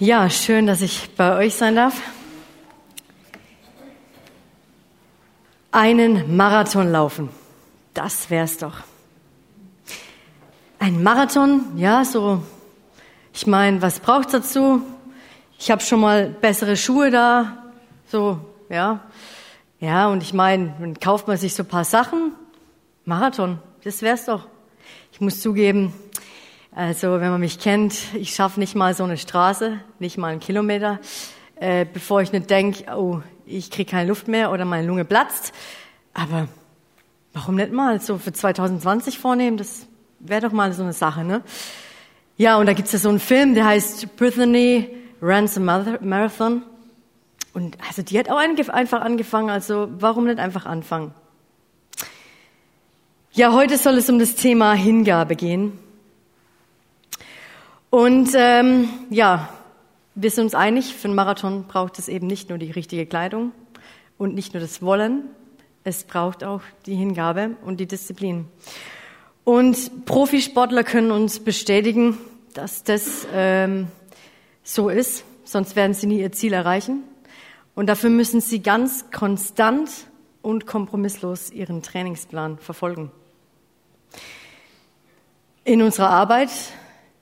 Ja, schön, dass ich bei euch sein darf. Einen Marathon laufen, das wär's doch. Ein Marathon, ja, so. Ich meine, was braucht's dazu? Ich habe schon mal bessere Schuhe da, so, ja. Ja, und ich meine, dann kauft man sich so ein paar Sachen. Marathon, das wär's doch. Ich muss zugeben, also wenn man mich kennt, ich schaffe nicht mal so eine Straße, nicht mal einen Kilometer, äh, bevor ich nicht denke, oh, ich kriege keine Luft mehr oder meine Lunge platzt. Aber warum nicht mal so für 2020 vornehmen? Das wäre doch mal so eine Sache, ne? Ja, und da gibt's ja so einen Film, der heißt Brittany Runs a Marathon. Und also die hat auch einfach angefangen, also warum nicht einfach anfangen? Ja, heute soll es um das Thema Hingabe gehen. Und ähm, ja, wir sind uns einig, für einen Marathon braucht es eben nicht nur die richtige Kleidung und nicht nur das Wollen, es braucht auch die Hingabe und die Disziplin. Und Profisportler können uns bestätigen, dass das ähm, so ist, sonst werden sie nie ihr Ziel erreichen. Und dafür müssen sie ganz konstant und kompromisslos ihren Trainingsplan verfolgen. In unserer Arbeit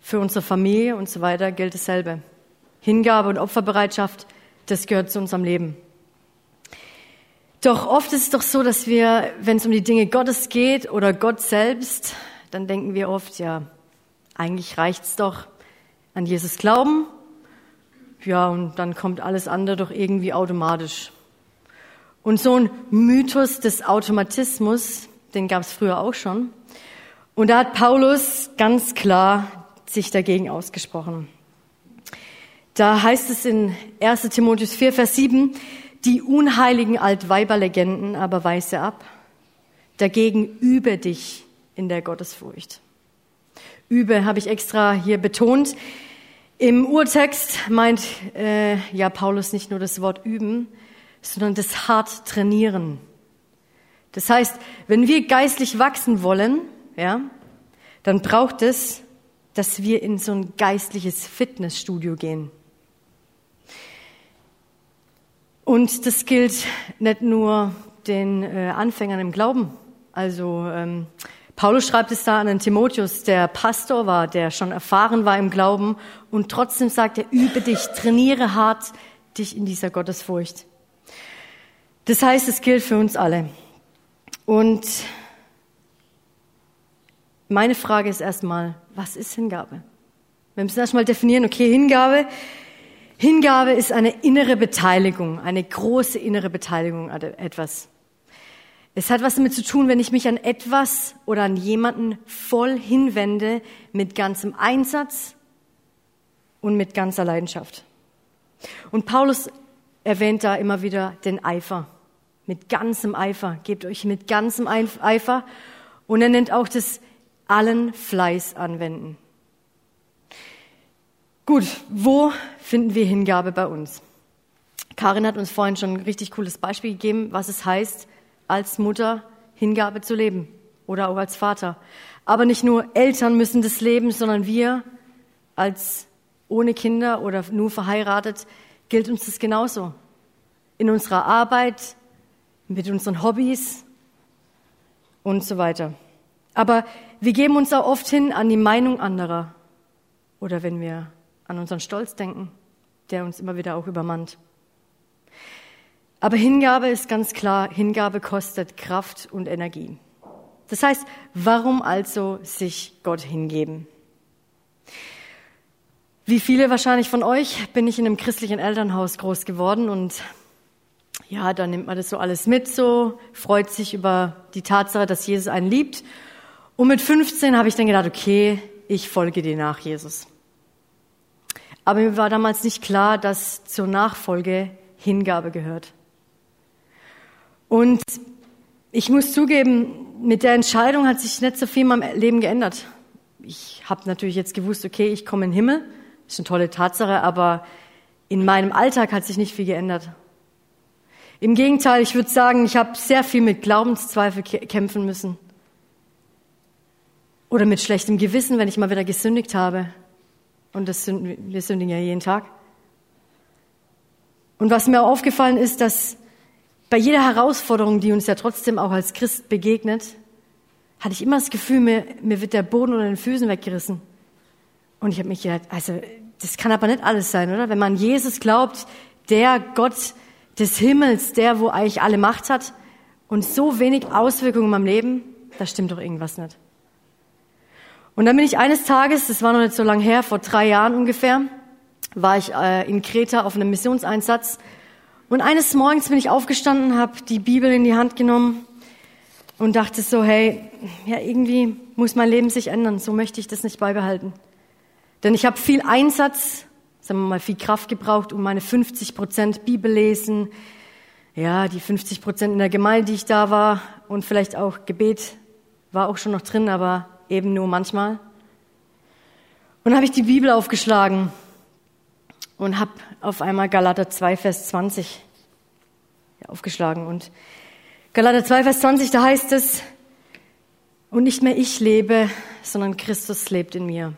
für unsere Familie und so weiter gilt dasselbe. Hingabe und Opferbereitschaft, das gehört zu unserem Leben. Doch oft ist es doch so, dass wir, wenn es um die Dinge Gottes geht oder Gott selbst, dann denken wir oft, ja, eigentlich reicht's doch an Jesus glauben. Ja, und dann kommt alles andere doch irgendwie automatisch. Und so ein Mythos des Automatismus, den gab es früher auch schon. Und da hat Paulus ganz klar sich dagegen ausgesprochen. Da heißt es in 1 Timotheus 4, Vers 7, die unheiligen Altweiberlegenden aber weise ab. Dagegen übe dich in der Gottesfurcht. Übe habe ich extra hier betont. Im Urtext meint äh, ja Paulus nicht nur das Wort üben, sondern das hart trainieren. Das heißt, wenn wir geistlich wachsen wollen, ja, dann braucht es dass wir in so ein geistliches Fitnessstudio gehen. Und das gilt nicht nur den äh, Anfängern im Glauben. Also ähm, Paulus schreibt es da an den Timotheus, der Pastor war, der schon erfahren war im Glauben und trotzdem sagt er, übe dich, trainiere hart dich in dieser Gottesfurcht. Das heißt, es gilt für uns alle. Und meine Frage ist erstmal, was ist Hingabe? Wir müssen erstmal definieren, okay, Hingabe. Hingabe ist eine innere Beteiligung, eine große innere Beteiligung an etwas. Es hat was damit zu tun, wenn ich mich an etwas oder an jemanden voll hinwende mit ganzem Einsatz und mit ganzer Leidenschaft. Und Paulus erwähnt da immer wieder den Eifer. Mit ganzem Eifer. Gebt euch mit ganzem Eifer. Und er nennt auch das allen Fleiß anwenden. Gut, wo finden wir Hingabe bei uns? Karin hat uns vorhin schon ein richtig cooles Beispiel gegeben, was es heißt, als Mutter Hingabe zu leben oder auch als Vater. Aber nicht nur Eltern müssen das leben, sondern wir als ohne Kinder oder nur verheiratet gilt uns das genauso. In unserer Arbeit, mit unseren Hobbys und so weiter. Aber wir geben uns auch oft hin an die Meinung anderer oder wenn wir an unseren Stolz denken, der uns immer wieder auch übermannt. Aber Hingabe ist ganz klar, Hingabe kostet Kraft und Energie. Das heißt, warum also sich Gott hingeben? Wie viele wahrscheinlich von euch bin ich in einem christlichen Elternhaus groß geworden und ja, da nimmt man das so alles mit, so freut sich über die Tatsache, dass Jesus einen liebt und mit 15 habe ich dann gedacht, okay, ich folge dir nach, Jesus. Aber mir war damals nicht klar, dass zur Nachfolge Hingabe gehört. Und ich muss zugeben, mit der Entscheidung hat sich nicht so viel in meinem Leben geändert. Ich habe natürlich jetzt gewusst, okay, ich komme in den Himmel, ist eine tolle Tatsache, aber in meinem Alltag hat sich nicht viel geändert. Im Gegenteil, ich würde sagen, ich habe sehr viel mit Glaubenszweifel kämpfen müssen. Oder mit schlechtem Gewissen, wenn ich mal wieder gesündigt habe. Und das sind, wir sündigen ja jeden Tag. Und was mir aufgefallen ist, dass bei jeder Herausforderung, die uns ja trotzdem auch als Christ begegnet, hatte ich immer das Gefühl, mir, mir wird der Boden unter den Füßen weggerissen. Und ich habe mich gedacht, also das kann aber nicht alles sein, oder? Wenn man Jesus glaubt, der Gott des Himmels, der, wo eigentlich alle Macht hat und so wenig Auswirkungen in meinem Leben, da stimmt doch irgendwas nicht. Und dann bin ich eines Tages, das war noch nicht so lang her, vor drei Jahren ungefähr, war ich äh, in Kreta auf einem Missionseinsatz. Und eines Morgens bin ich aufgestanden, habe die Bibel in die Hand genommen und dachte so, hey, ja, irgendwie muss mein Leben sich ändern, so möchte ich das nicht beibehalten. Denn ich habe viel Einsatz, sagen wir mal viel Kraft gebraucht, um meine 50 Prozent Bibel lesen, ja, die 50 Prozent in der Gemeinde, die ich da war und vielleicht auch Gebet war auch schon noch drin, aber eben nur manchmal. Und habe ich die Bibel aufgeschlagen und habe auf einmal Galater 2, Vers 20 aufgeschlagen. Und Galater 2, Vers 20, da heißt es, und nicht mehr ich lebe, sondern Christus lebt in mir.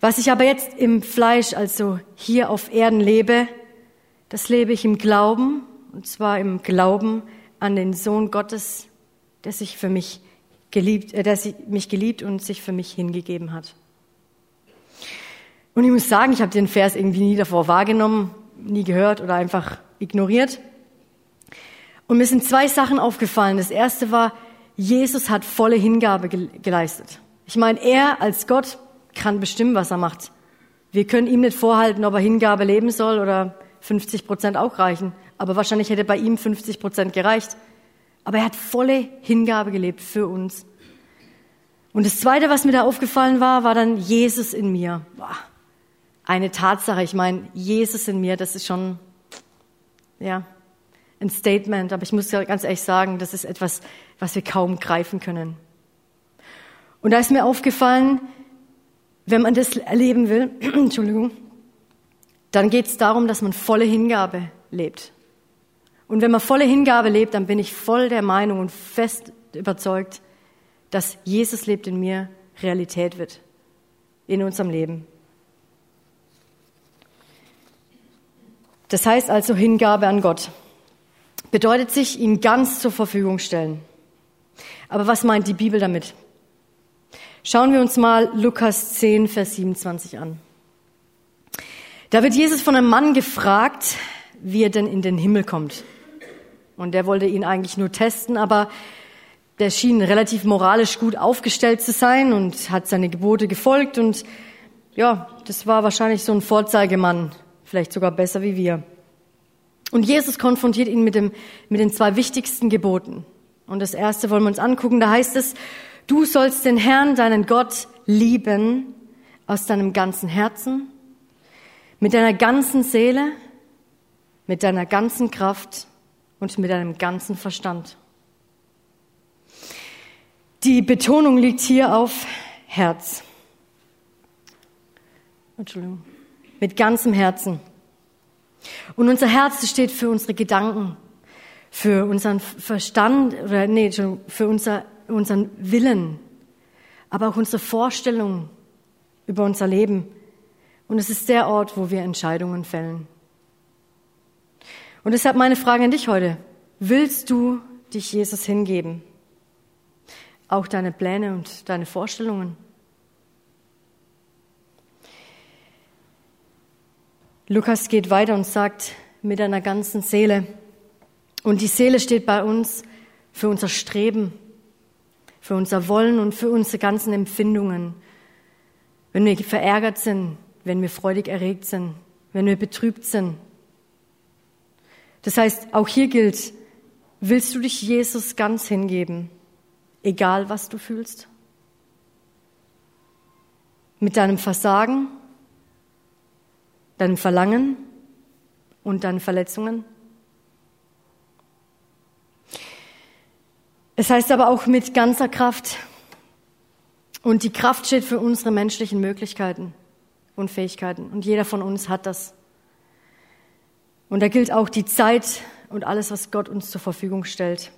Was ich aber jetzt im Fleisch, also hier auf Erden lebe, das lebe ich im Glauben, und zwar im Glauben an den Sohn Gottes, der sich für mich geliebt, äh, der mich geliebt und sich für mich hingegeben hat. Und ich muss sagen, ich habe den Vers irgendwie nie davor wahrgenommen, nie gehört oder einfach ignoriert. Und mir sind zwei Sachen aufgefallen. Das erste war, Jesus hat volle Hingabe geleistet. Ich meine, er als Gott kann bestimmen, was er macht. Wir können ihm nicht vorhalten, ob er Hingabe leben soll oder 50 Prozent auch reichen. Aber wahrscheinlich hätte bei ihm 50 Prozent gereicht. Aber er hat volle Hingabe gelebt für uns. Und das Zweite, was mir da aufgefallen war, war dann Jesus in mir. Eine Tatsache. Ich meine, Jesus in mir, das ist schon, ja, ein Statement. Aber ich muss ja ganz ehrlich sagen, das ist etwas, was wir kaum greifen können. Und da ist mir aufgefallen, wenn man das erleben will, Entschuldigung, dann geht es darum, dass man volle Hingabe lebt. Und wenn man volle Hingabe lebt, dann bin ich voll der Meinung und fest überzeugt, dass Jesus lebt in mir Realität wird in unserem Leben. Das heißt also Hingabe an Gott. Bedeutet sich, ihn ganz zur Verfügung stellen. Aber was meint die Bibel damit? Schauen wir uns mal Lukas 10, Vers 27 an. Da wird Jesus von einem Mann gefragt, wie er denn in den Himmel kommt. Und der wollte ihn eigentlich nur testen, aber der schien relativ moralisch gut aufgestellt zu sein und hat seine Gebote gefolgt und ja, das war wahrscheinlich so ein Vorzeigemann, vielleicht sogar besser wie wir. Und Jesus konfrontiert ihn mit, dem, mit den zwei wichtigsten Geboten. Und das erste wollen wir uns angucken, da heißt es, Du sollst den Herrn, deinen Gott, lieben aus deinem ganzen Herzen, mit deiner ganzen Seele, mit deiner ganzen Kraft und mit deinem ganzen Verstand. Die Betonung liegt hier auf Herz. Entschuldigung. Mit ganzem Herzen. Und unser Herz steht für unsere Gedanken, für unseren Verstand, oder nee, für unser unseren Willen, aber auch unsere Vorstellung über unser Leben. Und es ist der Ort, wo wir Entscheidungen fällen. Und deshalb meine Frage an dich heute. Willst du dich Jesus hingeben? Auch deine Pläne und deine Vorstellungen? Lukas geht weiter und sagt mit einer ganzen Seele. Und die Seele steht bei uns für unser Streben, für unser Wollen und für unsere ganzen Empfindungen. Wenn wir verärgert sind, wenn wir freudig erregt sind, wenn wir betrübt sind. Das heißt, auch hier gilt, willst du dich Jesus ganz hingeben, egal was du fühlst? Mit deinem Versagen, deinem Verlangen und deinen Verletzungen? Es heißt aber auch mit ganzer Kraft. Und die Kraft steht für unsere menschlichen Möglichkeiten und Fähigkeiten. Und jeder von uns hat das. Und da gilt auch die Zeit und alles, was Gott uns zur Verfügung stellt.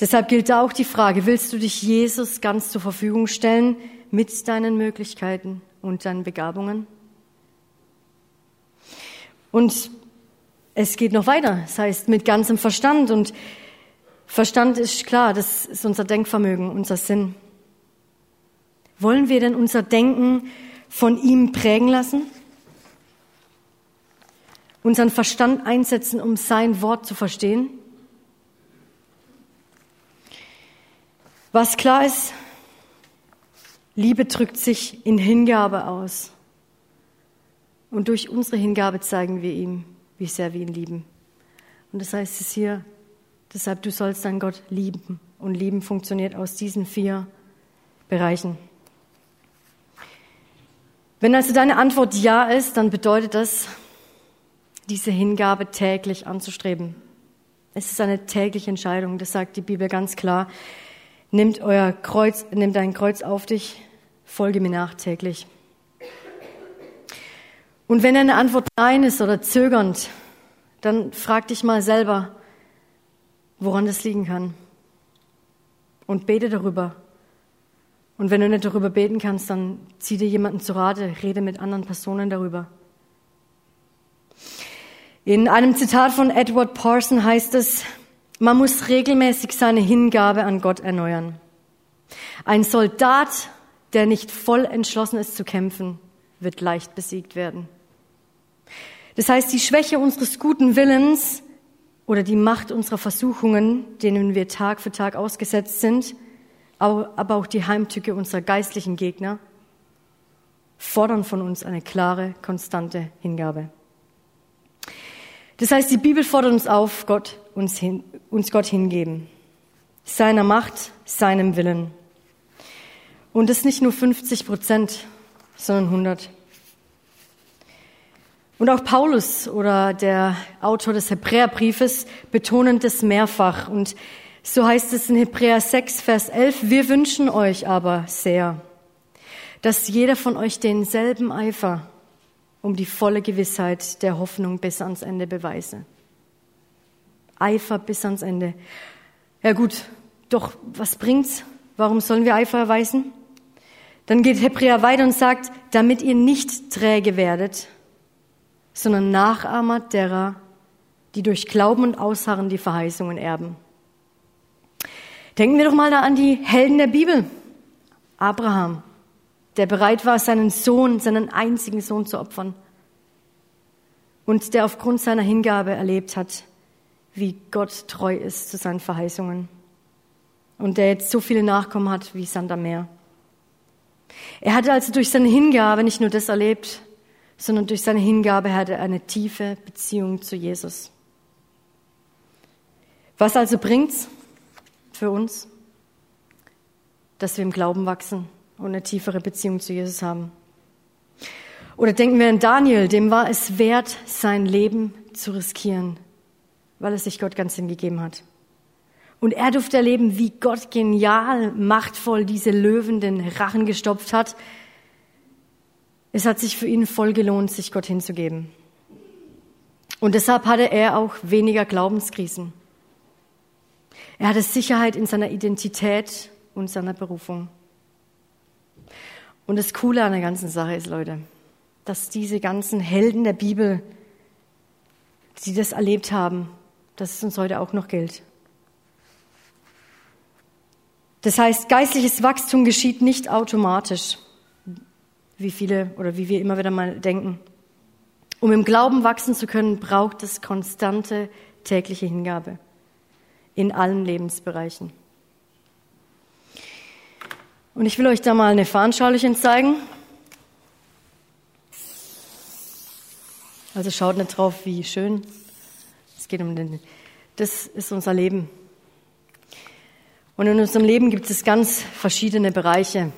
Deshalb gilt da auch die Frage, willst du dich Jesus ganz zur Verfügung stellen mit deinen Möglichkeiten und deinen Begabungen? Und es geht noch weiter. Das heißt, mit ganzem Verstand. Und Verstand ist klar, das ist unser Denkvermögen, unser Sinn. Wollen wir denn unser Denken von ihm prägen lassen? Unseren Verstand einsetzen, um sein Wort zu verstehen? Was klar ist, Liebe drückt sich in Hingabe aus. Und durch unsere Hingabe zeigen wir ihm, wie sehr wir ihn lieben. Und das heißt es hier, deshalb du sollst deinen Gott lieben. Und lieben funktioniert aus diesen vier Bereichen. Wenn also deine Antwort Ja ist, dann bedeutet das, diese Hingabe täglich anzustreben. Es ist eine tägliche Entscheidung, das sagt die Bibel ganz klar. Nimmt euer Kreuz, nimmt dein Kreuz auf dich, folge mir nach täglich. Und wenn deine Antwort nein ist oder zögernd, dann frag dich mal selber, woran das liegen kann. Und bete darüber. Und wenn du nicht darüber beten kannst, dann zieh dir jemanden zu Rate, rede mit anderen Personen darüber. In einem Zitat von Edward Parson heißt es, man muss regelmäßig seine Hingabe an Gott erneuern. Ein Soldat, der nicht voll entschlossen ist zu kämpfen, wird leicht besiegt werden. Das heißt, die Schwäche unseres guten Willens oder die Macht unserer Versuchungen, denen wir Tag für Tag ausgesetzt sind, aber auch die Heimtücke unserer geistlichen Gegner, fordern von uns eine klare, konstante Hingabe. Das heißt, die Bibel fordert uns auf, Gott, uns, hin, uns Gott hingeben. Seiner Macht, seinem Willen. Und das nicht nur 50 Prozent, sondern 100. Und auch Paulus oder der Autor des Hebräerbriefes betonen das mehrfach. Und so heißt es in Hebräer 6, Vers 11, wir wünschen euch aber sehr, dass jeder von euch denselben Eifer um die volle Gewissheit der Hoffnung bis ans Ende beweise. Eifer bis ans Ende. Ja gut, doch was bringt's? Warum sollen wir Eifer erweisen? Dann geht Hebräer weiter und sagt, damit ihr nicht träge werdet, sondern Nachahmer derer, die durch Glauben und Ausharren die Verheißungen erben. Denken wir doch mal da an die Helden der Bibel. Abraham, der bereit war, seinen Sohn, seinen einzigen Sohn zu opfern. Und der aufgrund seiner Hingabe erlebt hat, wie Gott treu ist zu seinen Verheißungen. Und der jetzt so viele Nachkommen hat wie Sand am Meer. Er hatte also durch seine Hingabe nicht nur das erlebt, sondern durch seine Hingabe hatte er eine tiefe Beziehung zu Jesus. Was also bringt's für uns? Dass wir im Glauben wachsen und eine tiefere Beziehung zu Jesus haben. Oder denken wir an Daniel, dem war es wert, sein Leben zu riskieren, weil er sich Gott ganz hingegeben hat. Und er durfte erleben, wie Gott genial, machtvoll diese Löwen den Rachen gestopft hat. Es hat sich für ihn voll gelohnt, sich Gott hinzugeben. Und deshalb hatte er auch weniger Glaubenskrisen. Er hatte Sicherheit in seiner Identität und seiner Berufung. Und das Coole an der ganzen Sache ist, Leute, dass diese ganzen Helden der Bibel, die das erlebt haben, dass es uns heute auch noch gilt. Das heißt, geistliches Wachstum geschieht nicht automatisch, wie viele oder wie wir immer wieder mal denken. Um im Glauben wachsen zu können, braucht es konstante tägliche Hingabe in allen Lebensbereichen. Und ich will euch da mal eine Veranschaulichung zeigen. Also schaut nicht drauf, wie schön. Es geht um den. Das ist unser Leben. Und in unserem Leben gibt es ganz verschiedene Bereiche.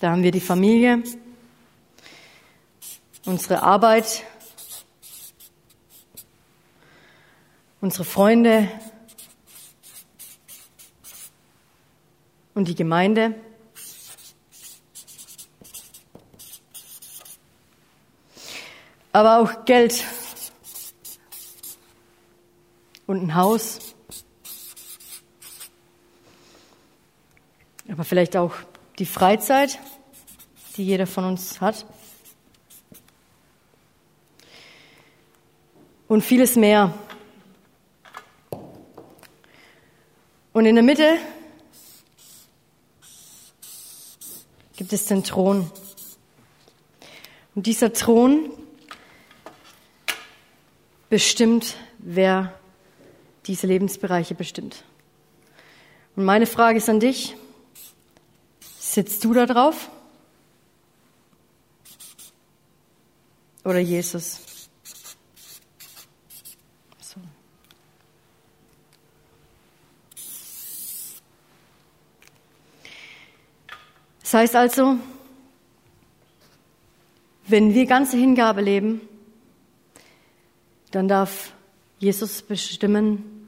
Da haben wir die Familie, unsere Arbeit, unsere Freunde und die Gemeinde. Aber auch Geld und ein Haus. Aber vielleicht auch die Freizeit, die jeder von uns hat. Und vieles mehr. Und in der Mitte gibt es den Thron. Und dieser Thron bestimmt, wer diese Lebensbereiche bestimmt. Und meine Frage ist an dich, sitzt du da drauf? Oder Jesus? Das heißt also, wenn wir ganze Hingabe leben, dann darf Jesus bestimmen,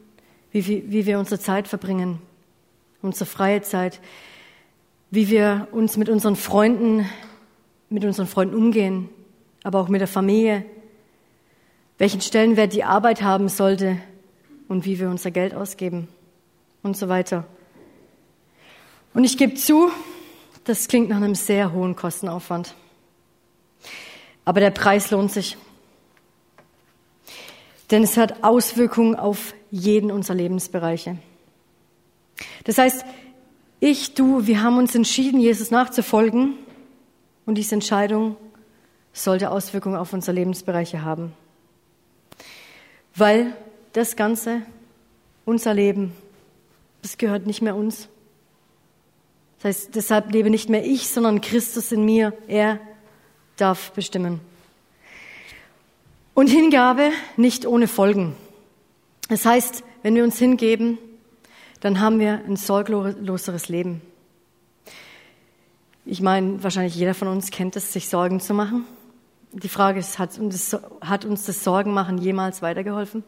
wie, wie wir unsere Zeit verbringen unsere freie Zeit, wie wir uns mit unseren Freunden, mit unseren Freunden umgehen, aber auch mit der Familie, welchen Stellenwert die Arbeit haben sollte und wie wir unser Geld ausgeben und so weiter. Und ich gebe zu, das klingt nach einem sehr hohen Kostenaufwand. Aber der Preis lohnt sich. Denn es hat Auswirkungen auf jeden unserer Lebensbereiche. Das heißt, ich, du, wir haben uns entschieden, Jesus nachzufolgen und diese Entscheidung sollte Auswirkungen auf unsere Lebensbereiche haben. Weil das Ganze, unser Leben, das gehört nicht mehr uns. Das heißt, deshalb lebe nicht mehr ich, sondern Christus in mir. Er darf bestimmen. Und Hingabe nicht ohne Folgen. Das heißt, wenn wir uns hingeben, dann haben wir ein sorgloseres Leben. Ich meine, wahrscheinlich jeder von uns kennt es, sich Sorgen zu machen. Die Frage ist, hat uns, das Sorgenmachen jemals weitergeholfen?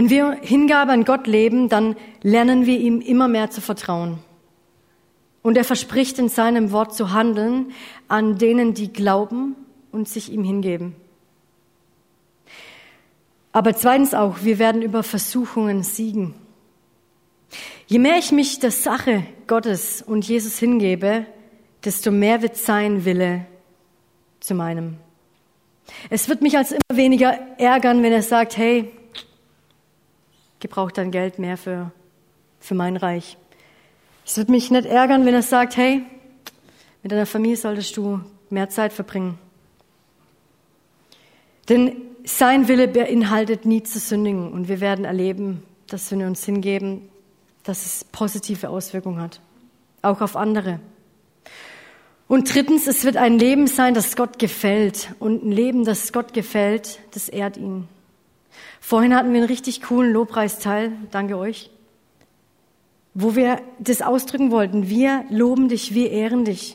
Wenn wir Hingabe an Gott leben, dann lernen wir ihm immer mehr zu vertrauen. Und er verspricht in seinem Wort zu handeln an denen, die glauben und sich ihm hingeben. Aber zweitens auch, wir werden über Versuchungen siegen. Je mehr ich mich der Sache Gottes und Jesus hingebe, desto mehr wird sein Wille zu meinem. Es wird mich als immer weniger ärgern, wenn er sagt, hey, gebraucht dein Geld mehr für, für mein Reich. Es wird mich nicht ärgern, wenn er sagt, hey, mit deiner Familie solltest du mehr Zeit verbringen. Denn sein Wille beinhaltet nie zu sündigen und wir werden erleben, dass wenn wir uns hingeben, dass es positive Auswirkungen hat, auch auf andere. Und drittens, es wird ein Leben sein, das Gott gefällt. Und ein Leben, das Gott gefällt, das ehrt ihn. Vorhin hatten wir einen richtig coolen Lobpreisteil, danke euch, wo wir das ausdrücken wollten. Wir loben dich, wir ehren dich.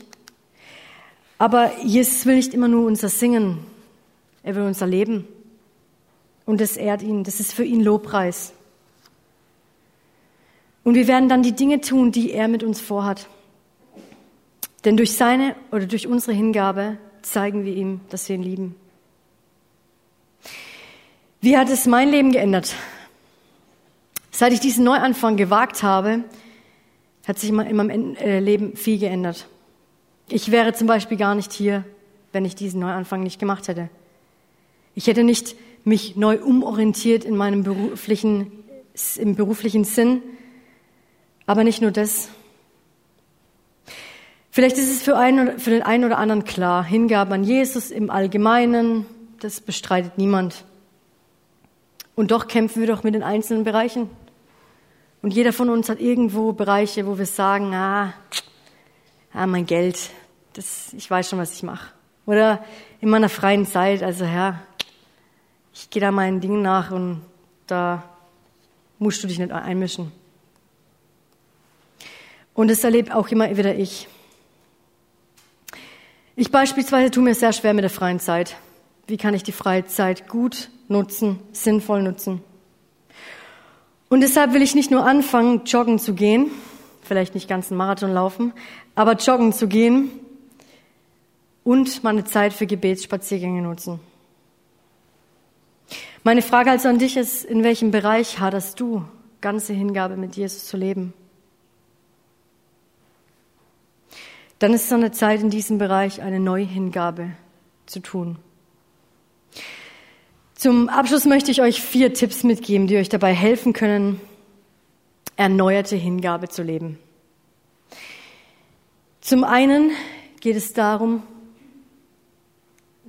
Aber Jesus will nicht immer nur unser Singen, er will unser Leben. Und das ehrt ihn, das ist für ihn Lobpreis. Und wir werden dann die Dinge tun, die er mit uns vorhat. Denn durch seine oder durch unsere Hingabe zeigen wir ihm, dass wir ihn lieben. Wie hat es mein Leben geändert? Seit ich diesen Neuanfang gewagt habe, hat sich in meinem äh, Leben viel geändert. Ich wäre zum Beispiel gar nicht hier, wenn ich diesen Neuanfang nicht gemacht hätte. Ich hätte nicht mich neu umorientiert in meinem beruflichen, im beruflichen Sinn. Aber nicht nur das. Vielleicht ist es für, einen, für den einen oder anderen klar, Hingabe an Jesus im Allgemeinen, das bestreitet niemand. Und doch kämpfen wir doch mit den einzelnen Bereichen. Und jeder von uns hat irgendwo Bereiche, wo wir sagen, ah, ah mein Geld, das, ich weiß schon, was ich mache. Oder in meiner freien Zeit, also Herr, ich gehe da meinen Dingen nach und da musst du dich nicht einmischen. Und das erlebe auch immer wieder ich. Ich beispielsweise tue mir sehr schwer mit der freien Zeit. Wie kann ich die freie Zeit gut nutzen, sinnvoll nutzen? Und deshalb will ich nicht nur anfangen, joggen zu gehen, vielleicht nicht ganz einen Marathon laufen, aber joggen zu gehen und meine Zeit für Gebetsspaziergänge nutzen. Meine Frage also an dich ist, in welchem Bereich haderst du, ganze Hingabe mit Jesus zu leben? dann ist es an der Zeit, in diesem Bereich eine Neuhingabe zu tun. Zum Abschluss möchte ich euch vier Tipps mitgeben, die euch dabei helfen können, erneuerte Hingabe zu leben. Zum einen geht es darum,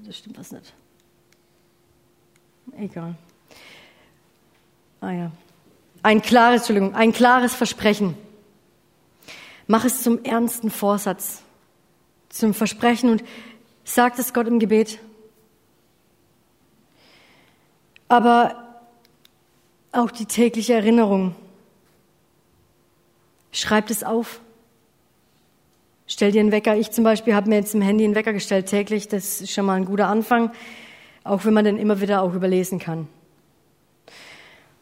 das stimmt was nicht. Egal. Ah ja. Ein klares, Entschuldigung, ein klares Versprechen. Mach es zum ernsten Vorsatz, zum Versprechen und sag es Gott im Gebet. Aber auch die tägliche Erinnerung. Schreibt es auf. Stell dir einen Wecker. Ich zum Beispiel habe mir jetzt im Handy einen Wecker gestellt täglich. Das ist schon mal ein guter Anfang, auch wenn man den immer wieder auch überlesen kann.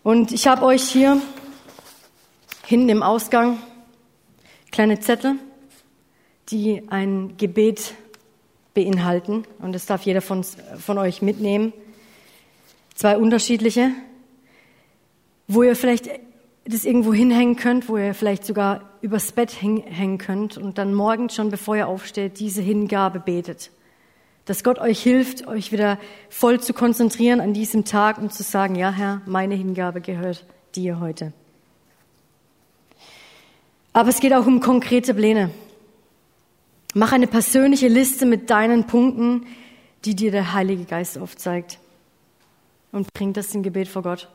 Und ich habe euch hier hinten im Ausgang kleine Zettel, die ein Gebet beinhalten. Und das darf jeder von, von euch mitnehmen. Zwei unterschiedliche, wo ihr vielleicht das irgendwo hinhängen könnt, wo ihr vielleicht sogar übers Bett hängen könnt und dann morgens schon, bevor ihr aufsteht, diese Hingabe betet. Dass Gott euch hilft, euch wieder voll zu konzentrieren an diesem Tag und zu sagen, ja Herr, meine Hingabe gehört dir heute. Aber es geht auch um konkrete Pläne. Mach eine persönliche Liste mit deinen Punkten, die dir der Heilige Geist aufzeigt. Und bring das im Gebet vor Gott.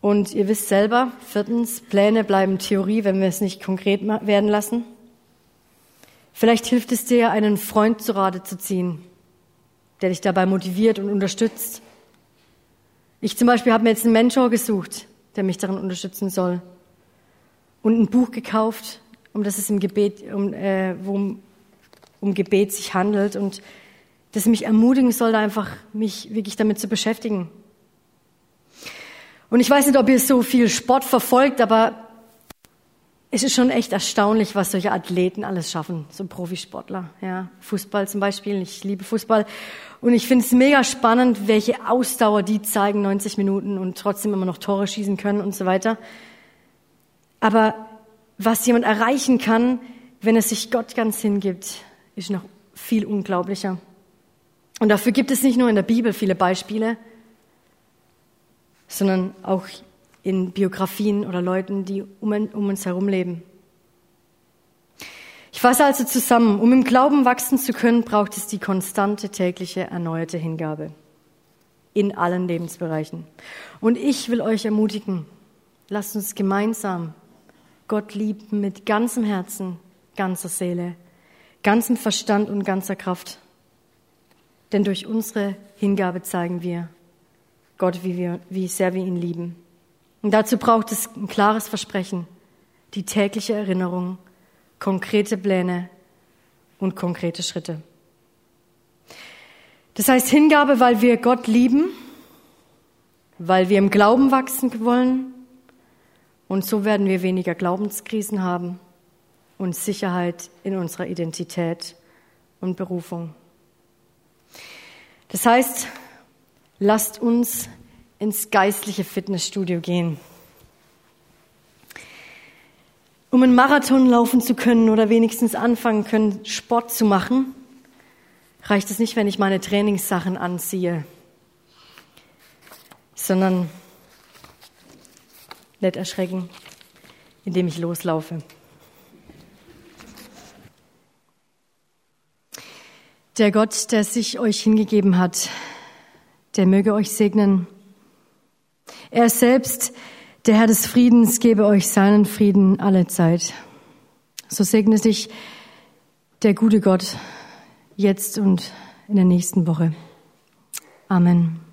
Und ihr wisst selber, viertens, Pläne bleiben Theorie, wenn wir es nicht konkret werden lassen. Vielleicht hilft es dir, einen Freund zu Rate zu ziehen, der dich dabei motiviert und unterstützt. Ich zum Beispiel habe mir jetzt einen Mentor gesucht, der mich darin unterstützen soll. Und ein Buch gekauft, um das es im Gebet, um, äh, wo um Gebet sich handelt und das mich ermutigen soll, einfach mich wirklich damit zu beschäftigen. Und ich weiß nicht, ob ihr so viel Sport verfolgt, aber es ist schon echt erstaunlich, was solche Athleten alles schaffen, so Profisportler. Ja, Fußball zum Beispiel, ich liebe Fußball. Und ich finde es mega spannend, welche Ausdauer die zeigen, 90 Minuten und trotzdem immer noch Tore schießen können und so weiter. Aber was jemand erreichen kann, wenn er sich Gott ganz hingibt, ist noch viel unglaublicher. Und dafür gibt es nicht nur in der Bibel viele Beispiele, sondern auch in Biografien oder Leuten, die um, uns herum leben. Ich fasse also zusammen, um im Glauben wachsen zu können, braucht es die konstante tägliche erneuerte Hingabe in allen Lebensbereichen. Und ich will euch ermutigen, lasst uns gemeinsam Gott lieben mit ganzem Herzen, ganzer Seele, ganzem Verstand und ganzer Kraft. Denn durch unsere Hingabe zeigen wir, Gott, wie, wir, wie sehr wir ihn lieben. Und dazu braucht es ein klares Versprechen, die tägliche Erinnerung, konkrete Pläne und konkrete Schritte. Das heißt Hingabe, weil wir Gott lieben, weil wir im Glauben wachsen wollen und so werden wir weniger Glaubenskrisen haben und Sicherheit in unserer Identität und Berufung. Das heißt, lasst uns ins geistliche Fitnessstudio gehen. Um einen Marathon laufen zu können oder wenigstens anfangen können, Sport zu machen, reicht es nicht, wenn ich meine Trainingssachen anziehe, sondern nicht erschrecken, indem ich loslaufe. Der Gott, der sich euch hingegeben hat, der möge euch segnen. Er selbst, der Herr des Friedens, gebe euch seinen Frieden alle Zeit. So segne dich der gute Gott jetzt und in der nächsten Woche. Amen.